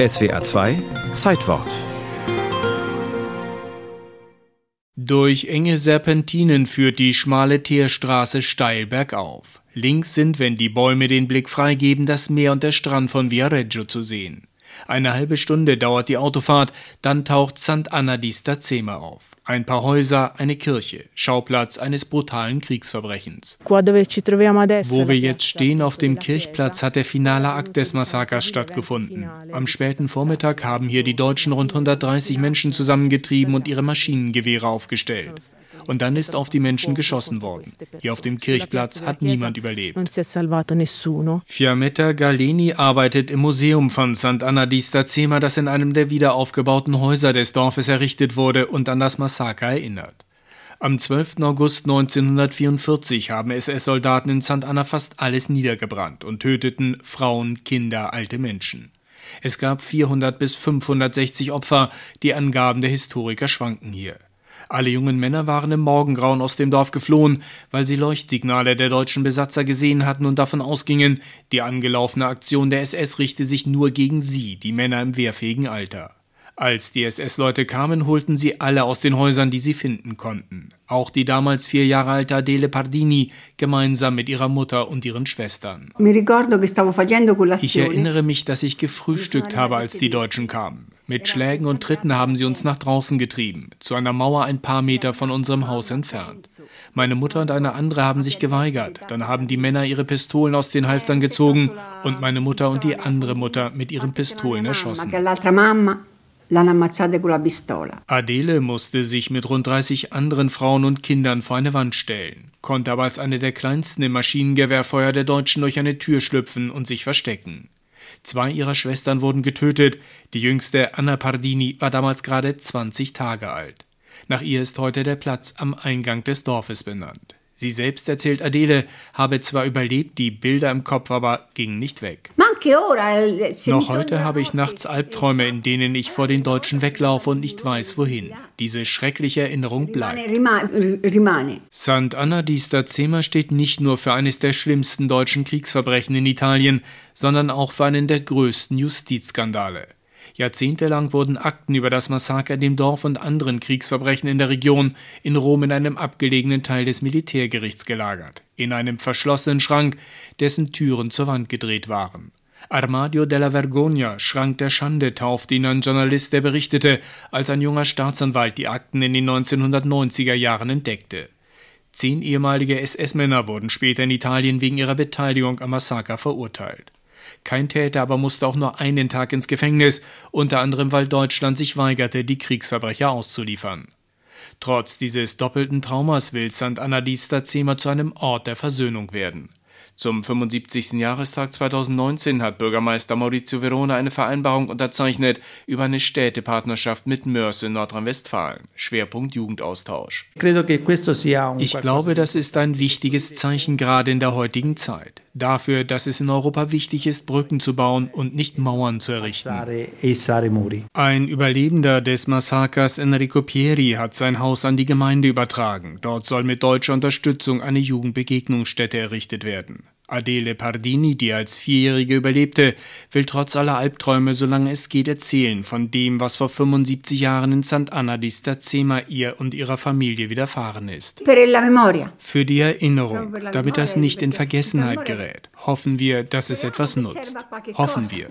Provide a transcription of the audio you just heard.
SWA 2 Zeitwort Durch enge Serpentinen führt die schmale Teerstraße steil bergauf. Links sind, wenn die Bäume den Blick freigeben, das Meer und der Strand von Viareggio zu sehen. Eine halbe Stunde dauert die Autofahrt, dann taucht Sant'Anna di Stazema auf. Ein paar Häuser, eine Kirche, Schauplatz eines brutalen Kriegsverbrechens. Wo wir jetzt stehen auf dem Kirchplatz hat der finale Akt des Massakers stattgefunden. Am späten Vormittag haben hier die Deutschen rund 130 Menschen zusammengetrieben und ihre Maschinengewehre aufgestellt. Und dann ist auf die Menschen geschossen worden. Hier auf dem Kirchplatz hat niemand überlebt. Fiammetta Galeni arbeitet im Museum von Sant'Anna di Stazema, das in einem der wiederaufgebauten Häuser des Dorfes errichtet wurde und an das Massaker erinnert. Am 12. August 1944 haben SS-Soldaten in Sant'Anna fast alles niedergebrannt und töteten Frauen, Kinder, alte Menschen. Es gab 400 bis 560 Opfer, die Angaben der Historiker schwanken hier. Alle jungen Männer waren im Morgengrauen aus dem Dorf geflohen, weil sie Leuchtsignale der deutschen Besatzer gesehen hatten und davon ausgingen, die angelaufene Aktion der SS richte sich nur gegen sie, die Männer im wehrfähigen Alter. Als die SS-Leute kamen, holten sie alle aus den Häusern, die sie finden konnten. Auch die damals vier Jahre alte Adele Pardini, gemeinsam mit ihrer Mutter und ihren Schwestern. Ich erinnere mich, dass ich gefrühstückt habe, als die Deutschen kamen. Mit Schlägen und Tritten haben sie uns nach draußen getrieben, zu einer Mauer ein paar Meter von unserem Haus entfernt. Meine Mutter und eine andere haben sich geweigert. Dann haben die Männer ihre Pistolen aus den Halftern gezogen und meine Mutter und die andere Mutter mit ihren Pistolen erschossen. Adele musste sich mit rund 30 anderen Frauen und Kindern vor eine Wand stellen, konnte aber als eine der kleinsten im Maschinengewehrfeuer der Deutschen durch eine Tür schlüpfen und sich verstecken. Zwei ihrer Schwestern wurden getötet, die jüngste Anna Pardini war damals gerade 20 Tage alt. Nach ihr ist heute der Platz am Eingang des Dorfes benannt. Sie selbst erzählt Adele, habe zwar überlebt, die Bilder im Kopf aber gingen nicht weg. Noch heute habe ich nachts Albträume, in denen ich vor den Deutschen weglaufe und nicht weiß, wohin. Diese schreckliche Erinnerung bleibt. Sant'Anna di Stazema steht nicht nur für eines der schlimmsten deutschen Kriegsverbrechen in Italien, sondern auch für einen der größten Justizskandale. Jahrzehntelang wurden Akten über das Massaker in dem Dorf und anderen Kriegsverbrechen in der Region in Rom in einem abgelegenen Teil des Militärgerichts gelagert, in einem verschlossenen Schrank, dessen Türen zur Wand gedreht waren. Armadio della Vergogna, Schrank der Schande, taufte ihn ein Journalist, der berichtete, als ein junger Staatsanwalt die Akten in den 1990er Jahren entdeckte. Zehn ehemalige SS-Männer wurden später in Italien wegen ihrer Beteiligung am Massaker verurteilt. Kein Täter aber musste auch nur einen Tag ins Gefängnis, unter anderem weil Deutschland sich weigerte, die Kriegsverbrecher auszuliefern. Trotz dieses doppelten Traumas will Sant'Anna di Stazema zu einem Ort der Versöhnung werden. Zum 75. Jahrestag 2019 hat Bürgermeister Maurizio Verona eine Vereinbarung unterzeichnet über eine Städtepartnerschaft mit Mörs in Nordrhein-Westfalen. Schwerpunkt Jugendaustausch. Ich glaube, das ist ein wichtiges Zeichen gerade in der heutigen Zeit. Dafür, dass es in Europa wichtig ist, Brücken zu bauen und nicht Mauern zu errichten. Ein Überlebender des Massakers Enrico Pieri hat sein Haus an die Gemeinde übertragen. Dort soll mit deutscher Unterstützung eine Jugendbegegnungsstätte errichtet werden. Adele Pardini, die als Vierjährige überlebte, will trotz aller Albträume, solange es geht, erzählen von dem, was vor 75 Jahren in Sant'Anna di Stazema ihr und ihrer Familie widerfahren ist. Für die Erinnerung, damit das nicht in Vergessenheit gerät, hoffen wir, dass es etwas nutzt. Hoffen wir.